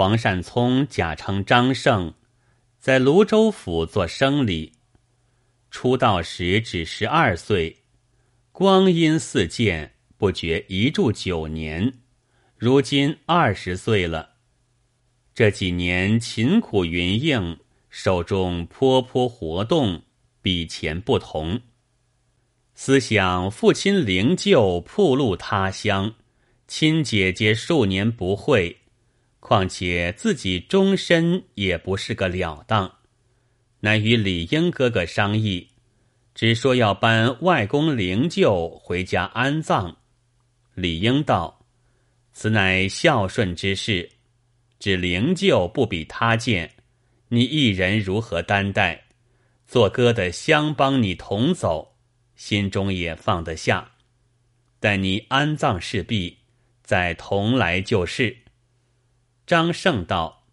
黄善聪假称张胜，在泸州府做生理。出道时只十二岁，光阴似箭，不觉一住九年。如今二十岁了，这几年勤苦云应，手中颇颇活动，比前不同。思想父亲灵柩铺路他乡，亲姐姐数年不会，况且自己终身也不是个了当，乃与李英哥哥商议，只说要搬外公灵柩回家安葬。李英道。此乃孝顺之事，只灵柩不比他贱，你一人如何担待？做哥的相帮你同走，心中也放得下。待你安葬事毕，再同来就是。张胜道：“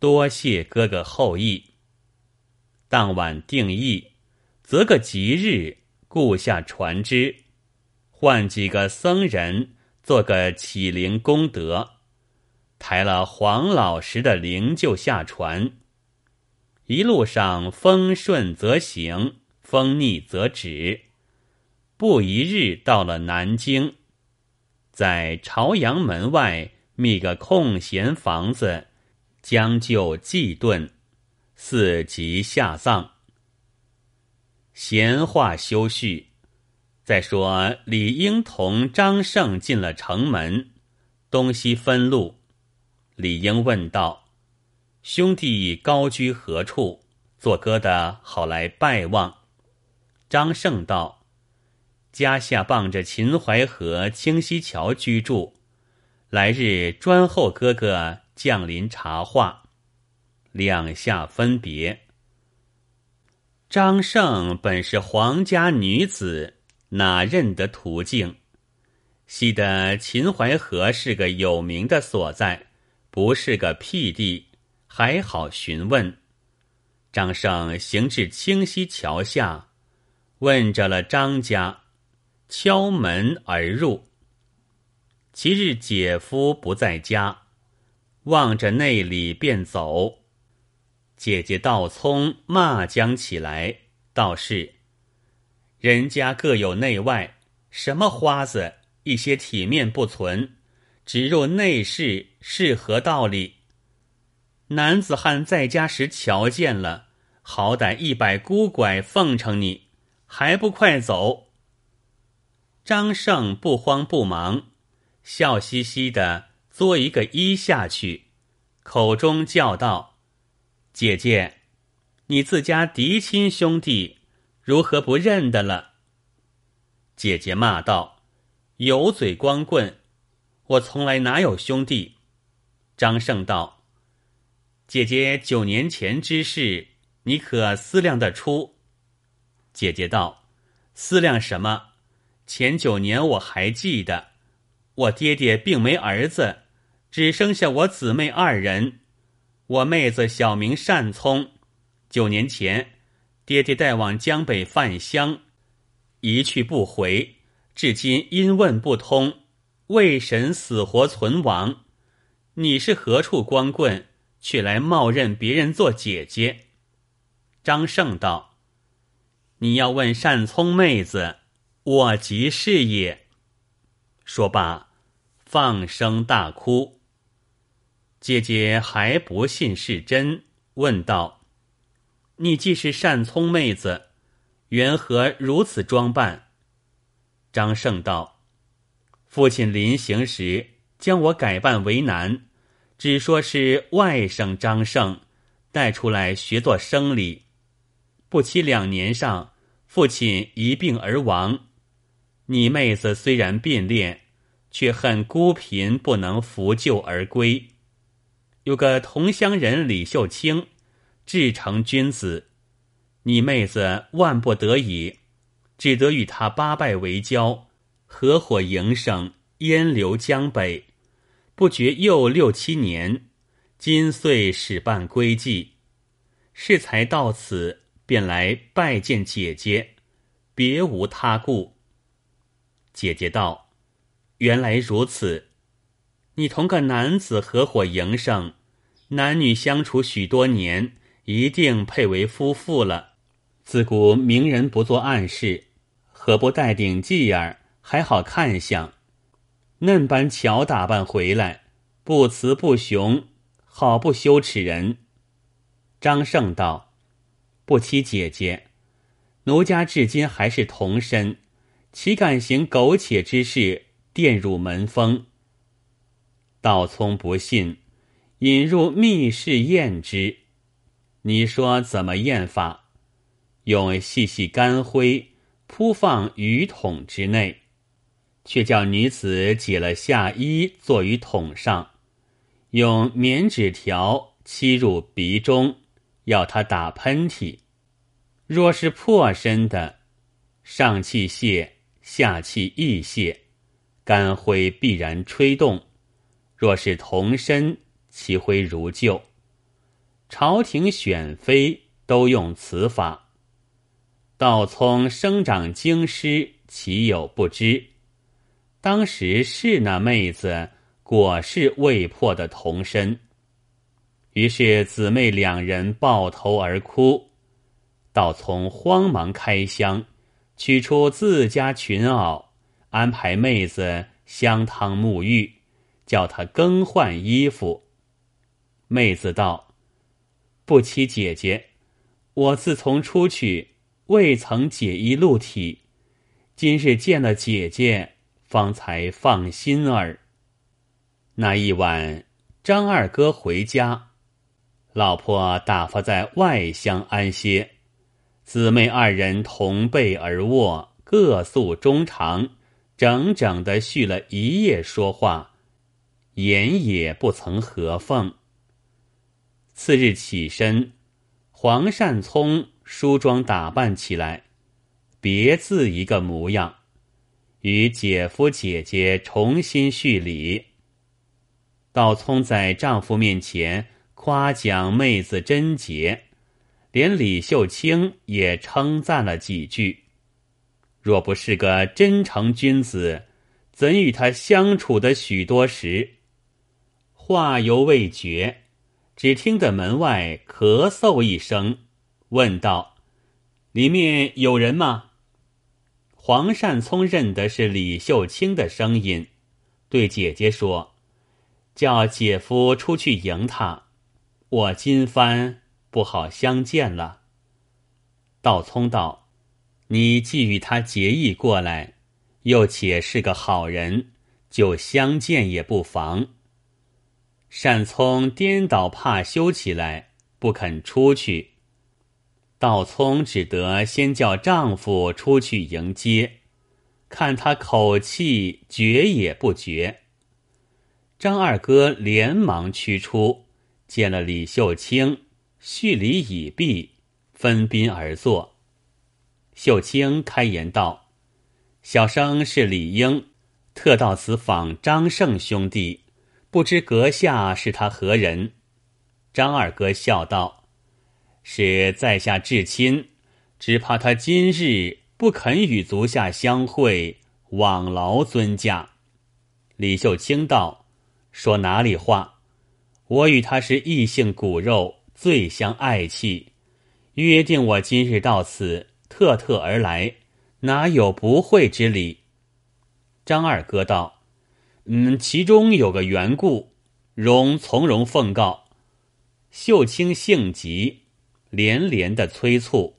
多谢哥哥厚意。”当晚定义，择个吉日，雇下船只，换几个僧人。做个启灵功德，抬了黄老石的灵柩下船，一路上风顺则行，风逆则止。不一日到了南京，在朝阳门外觅个空闲房子，将就祭顿，四即下葬。闲话休叙。再说，李英同张胜进了城门，东西分路。李英问道：“兄弟高居何处？做哥的好来拜望。”张胜道：“家下傍着秦淮河清溪桥居住，来日专候哥哥降临茶话。”两下分别。张胜本是皇家女子。哪认得途径？西的秦淮河是个有名的所在，不是个僻地，还好询问。张胜行至清溪桥下，问着了张家，敲门而入。其日姐夫不在家，望着内里便走。姐姐道聪骂将起来，道是。人家各有内外，什么花子，一些体面不存，直入内室是何道理？男子汉在家时瞧见了，好歹一百孤拐奉承你，还不快走？张胜不慌不忙，笑嘻嘻的作一个揖下去，口中叫道：“姐姐，你自家嫡亲兄弟。”如何不认得了？姐姐骂道：“油嘴光棍！我从来哪有兄弟？”张胜道：“姐姐九年前之事，你可思量得出？”姐姐道：“思量什么？前九年我还记得，我爹爹并没儿子，只剩下我姊妹二人。我妹子小名单聪，九年前。”爹爹带往江北饭乡，一去不回，至今因问不通，为神死活存亡。你是何处光棍，却来冒认别人做姐姐？张胜道：“你要问单聪妹子，我即是也。”说罢，放声大哭。姐姐还不信是真，问道。你既是善聪妹子，缘何如此装扮？张胜道：“父亲临行时将我改扮为男，只说是外甥张胜带出来学做生理。不期两年上，父亲一病而亡。你妹子虽然变恋，却恨孤贫不能扶柩而归。有个同乡人李秀清。”至诚君子，你妹子万不得已，只得与他八拜为交，合伙营生，烟流江北。不觉又六七年，今岁始办归计，适才到此，便来拜见姐姐，别无他故。姐姐道：“原来如此，你同个男子合伙营生。”男女相处许多年，一定配为夫妇了。自古明人不做暗事，何不戴顶髻儿，还好看相？嫩般巧打扮回来，不雌不雄，好不羞耻人。张胜道：“不欺姐姐，奴家至今还是童身，岂敢行苟且之事，玷辱门风？”道聪不信，引入密室验之。你说怎么验法？用细细干灰铺放鱼桶之内，却叫女子解了下衣，坐于桶上，用棉纸条吸入鼻中，要他打喷嚏。若是破身的，上气泄，下气亦泄，干灰必然吹动。若是同身，其灰如旧。朝廷选妃都用此法。道聪生长京师，岂有不知？当时是那妹子果是未破的童身。于是姊妹两人抱头而哭。道聪慌忙开箱，取出自家裙袄，安排妹子香汤沐浴。叫她更换衣服。妹子道：“不欺姐姐，我自从出去，未曾解衣露体，今日见了姐姐，方才放心儿。”那一晚，张二哥回家，老婆打发在外乡安歇，姊妹二人同被而卧，各诉衷肠，整整的叙了一夜说话。言也不曾合缝。次日起身，黄善聪梳妆打扮起来，别自一个模样，与姐夫姐姐重新叙礼。道聪在丈夫面前夸奖妹子贞洁，连李秀清也称赞了几句。若不是个真诚君子，怎与他相处的许多时？话犹未绝，只听得门外咳嗽一声，问道：“里面有人吗？”黄善聪认得是李秀清的声音，对姐姐说：“叫姐夫出去迎他，我今番不好相见了。”道聪道：“你既与他结义过来，又且是个好人，就相见也不妨。”善聪颠倒怕羞起来，不肯出去。道聪只得先叫丈夫出去迎接，看他口气绝也不绝。张二哥连忙驱出，见了李秀清，叙礼已毕，分宾而坐。秀清开言道：“小生是李英，特到此访张胜兄弟。”不知阁下是他何人？张二哥笑道：“是在下至亲，只怕他今日不肯与足下相会，枉劳尊驾。”李秀清道：“说哪里话？我与他是异性骨肉，最相爱气，约定我今日到此，特特而来，哪有不会之理？”张二哥道。嗯，其中有个缘故，容从容奉告。秀清性急，连连的催促，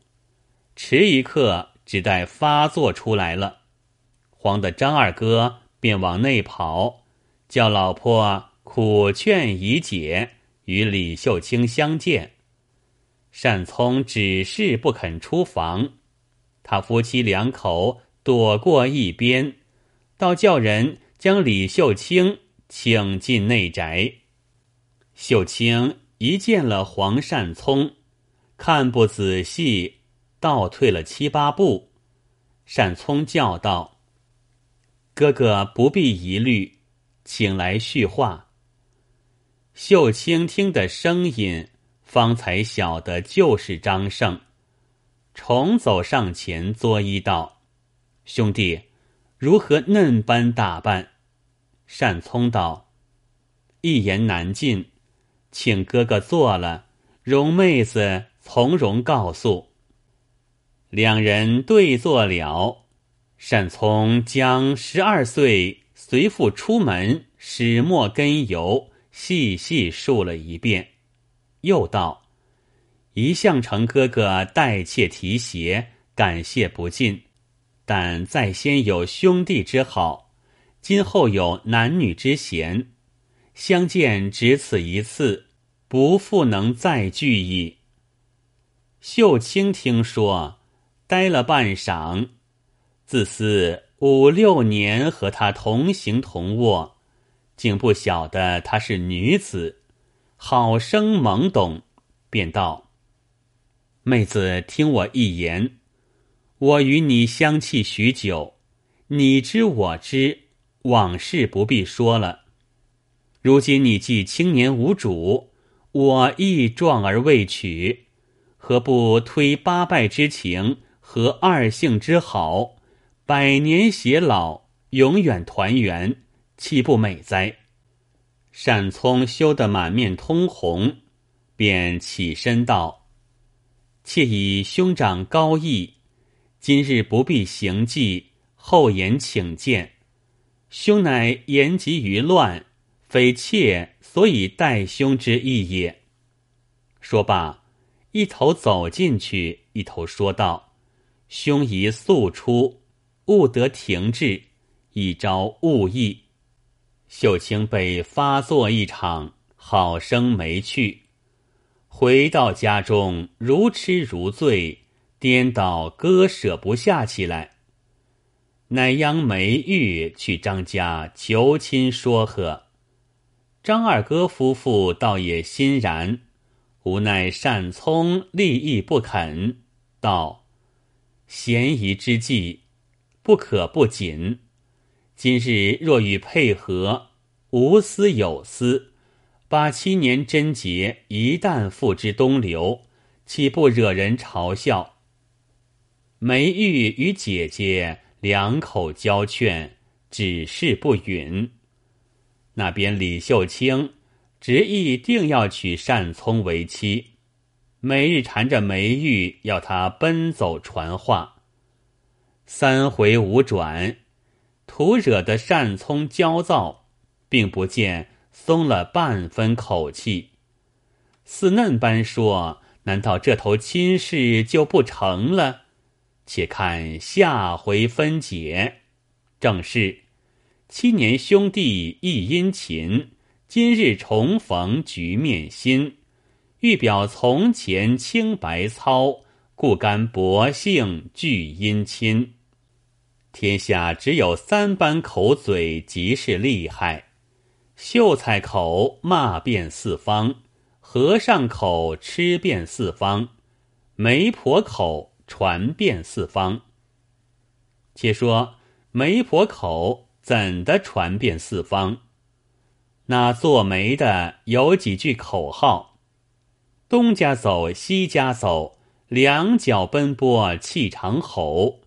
迟一刻，只待发作出来了。慌的张二哥便往内跑，叫老婆苦劝已解，与李秀清相见。单聪只是不肯出房，他夫妻两口躲过一边，倒叫人。将李秀清请进内宅。秀清一见了黄善聪，看不仔细，倒退了七八步。善聪叫道：“哥哥不必疑虑，请来叙话。”秀清听的声音，方才晓得就是张胜，重走上前作揖道：“兄弟，如何嫩般打扮？”单聪道：“一言难尽，请哥哥坐了。容妹子从容告诉。两人对坐了。单聪将十二岁随父出门始末根由细细述了一遍，又道：“一向承哥哥待妾提携，感谢不尽。但在先有兄弟之好，今后有男女之嫌，相见只此一次。”不复能再聚矣。秀清听说，呆了半晌，自思五六年和他同行同卧，竟不晓得她是女子，好生懵懂，便道：“妹子，听我一言，我与你相契许久，你知我知，往事不必说了。如今你既青年无主。”我亦壮而未娶，何不推八拜之情和二姓之好，百年偕老，永远团圆，岂不美哉？单聪羞得满面通红，便起身道：“妾以兄长高义，今日不必行迹，后言请见。兄乃言及于乱。”非妾所以待兄之意也。说罢，一头走进去，一头说道：“兄宜速出，勿得停滞，以招误意。”秀清被发作一场，好生没趣。回到家中，如痴如醉，颠倒割舍不下起来。乃央梅玉去张家求亲说和。张二哥夫妇倒也欣然，无奈善聪立意不肯，道：“嫌疑之计，不可不谨。今日若与配合，无私有私，把七年贞洁一旦付之东流，岂不惹人嘲笑？”梅玉与姐姐两口交劝，只是不允。那边李秀清执意定要娶单聪为妻，每日缠着梅玉要他奔走传话，三回五转，徒惹得善聪焦躁，并不见松了半分口气，似嫩般说：“难道这头亲事就不成了？且看下回分解。”正是。七年兄弟亦殷勤，今日重逢局面新。欲表从前清白操，故甘薄幸聚殷亲。天下只有三般口嘴，极是厉害：秀才口骂遍四方，和尚口吃遍四方，媒婆口传遍四方。且说媒婆口。怎的传遍四方？那做媒的有几句口号：东家走，西家走，两脚奔波气长吼，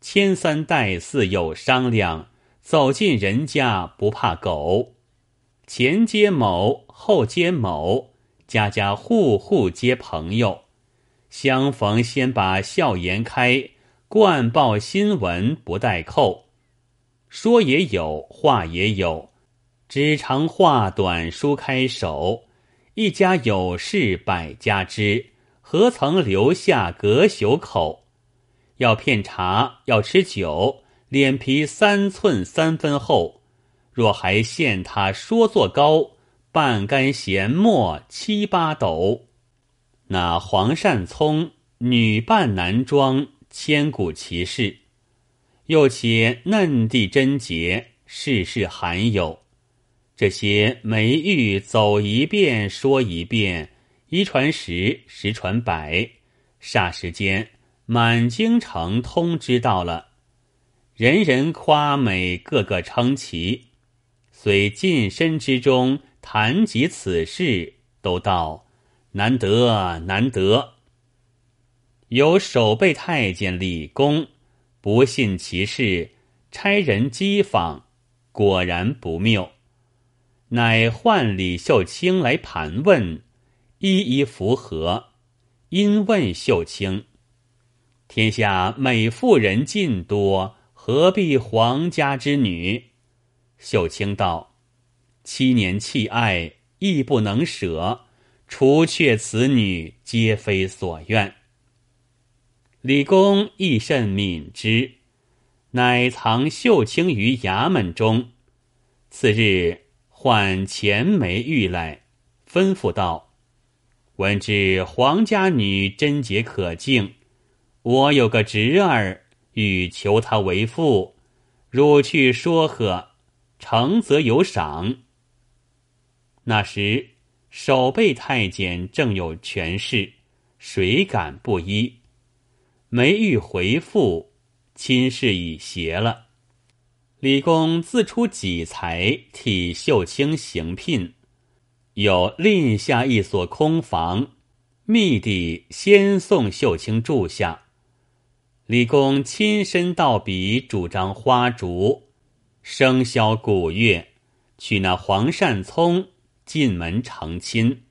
千三代四有商量，走进人家不怕狗。前接某，后接某，家家户户皆朋友。相逢先把笑颜开，惯报新闻不带扣。说也有，话也有，只长话短，书开手。一家有事百家知，何曾留下隔朽口？要骗茶，要吃酒，脸皮三寸三分厚。若还嫌他说作高，半干闲墨七八斗。那黄善聪女扮男装，千古奇事。又且嫩地贞洁，世世罕有。这些梅玉走一遍，说一遍，一传十，十传百，霎时间满京城通知到了，人人夸美，个个称奇。虽近身之中谈及此事，都道难得难得。有守备太监李公。不信其事，差人讥访，果然不谬。乃唤李秀清来盘问，一一符合。因问秀清：“天下美妇人尽多，何必皇家之女？”秀清道：“七年弃爱，亦不能舍。除却此女，皆非所愿。”李公亦甚敏之，乃藏秀清于衙门中。次日。唤钱梅玉来，吩咐道：“闻知皇家女贞洁可敬，我有个侄儿，欲求他为父，汝去说和，成则有赏。”那时守备太监正有权势，谁敢不依？梅玉回复，亲事已协了。李公自出己财替秀清行聘，有另下一所空房，密地先送秀清住下。李公亲身到笔，主张花烛、笙箫、鼓乐，娶那黄善聪进门成亲。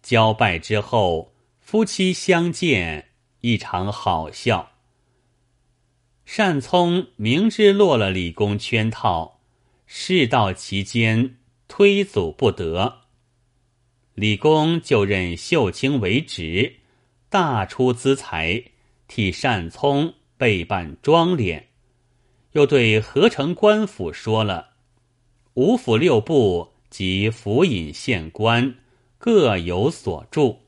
交拜之后，夫妻相见，一场好笑。善聪明知落了李公圈套，事到其间，推阻不得。李公就任秀清为职，大出资财，替单聪备办庄脸，又对合成官府说了：五府六部及府尹县官各有所助。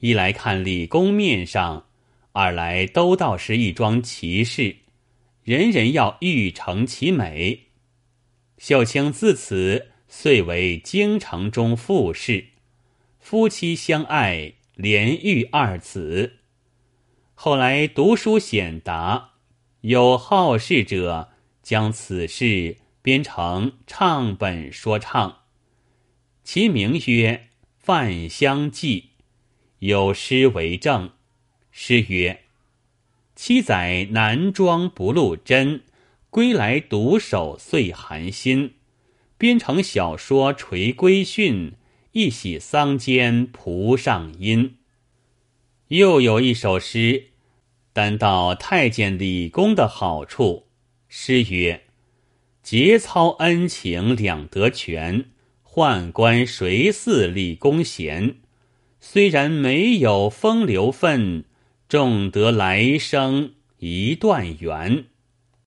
一来看李公面上，二来都道是一桩奇事。人人要欲成其美，秀清自此遂为京城中富士，夫妻相爱，连育二子。后来读书显达，有好事者将此事编成唱本说唱，其名曰《范香记》，有诗为证。诗曰。七载南庄不露真，归来独守岁寒心。编成小说垂归训，一洗桑间蒲上阴。又有一首诗，单道太监李公的好处。诗曰：“节操恩情两得全，宦官谁似李公贤？虽然没有风流份。”重得来生一段缘。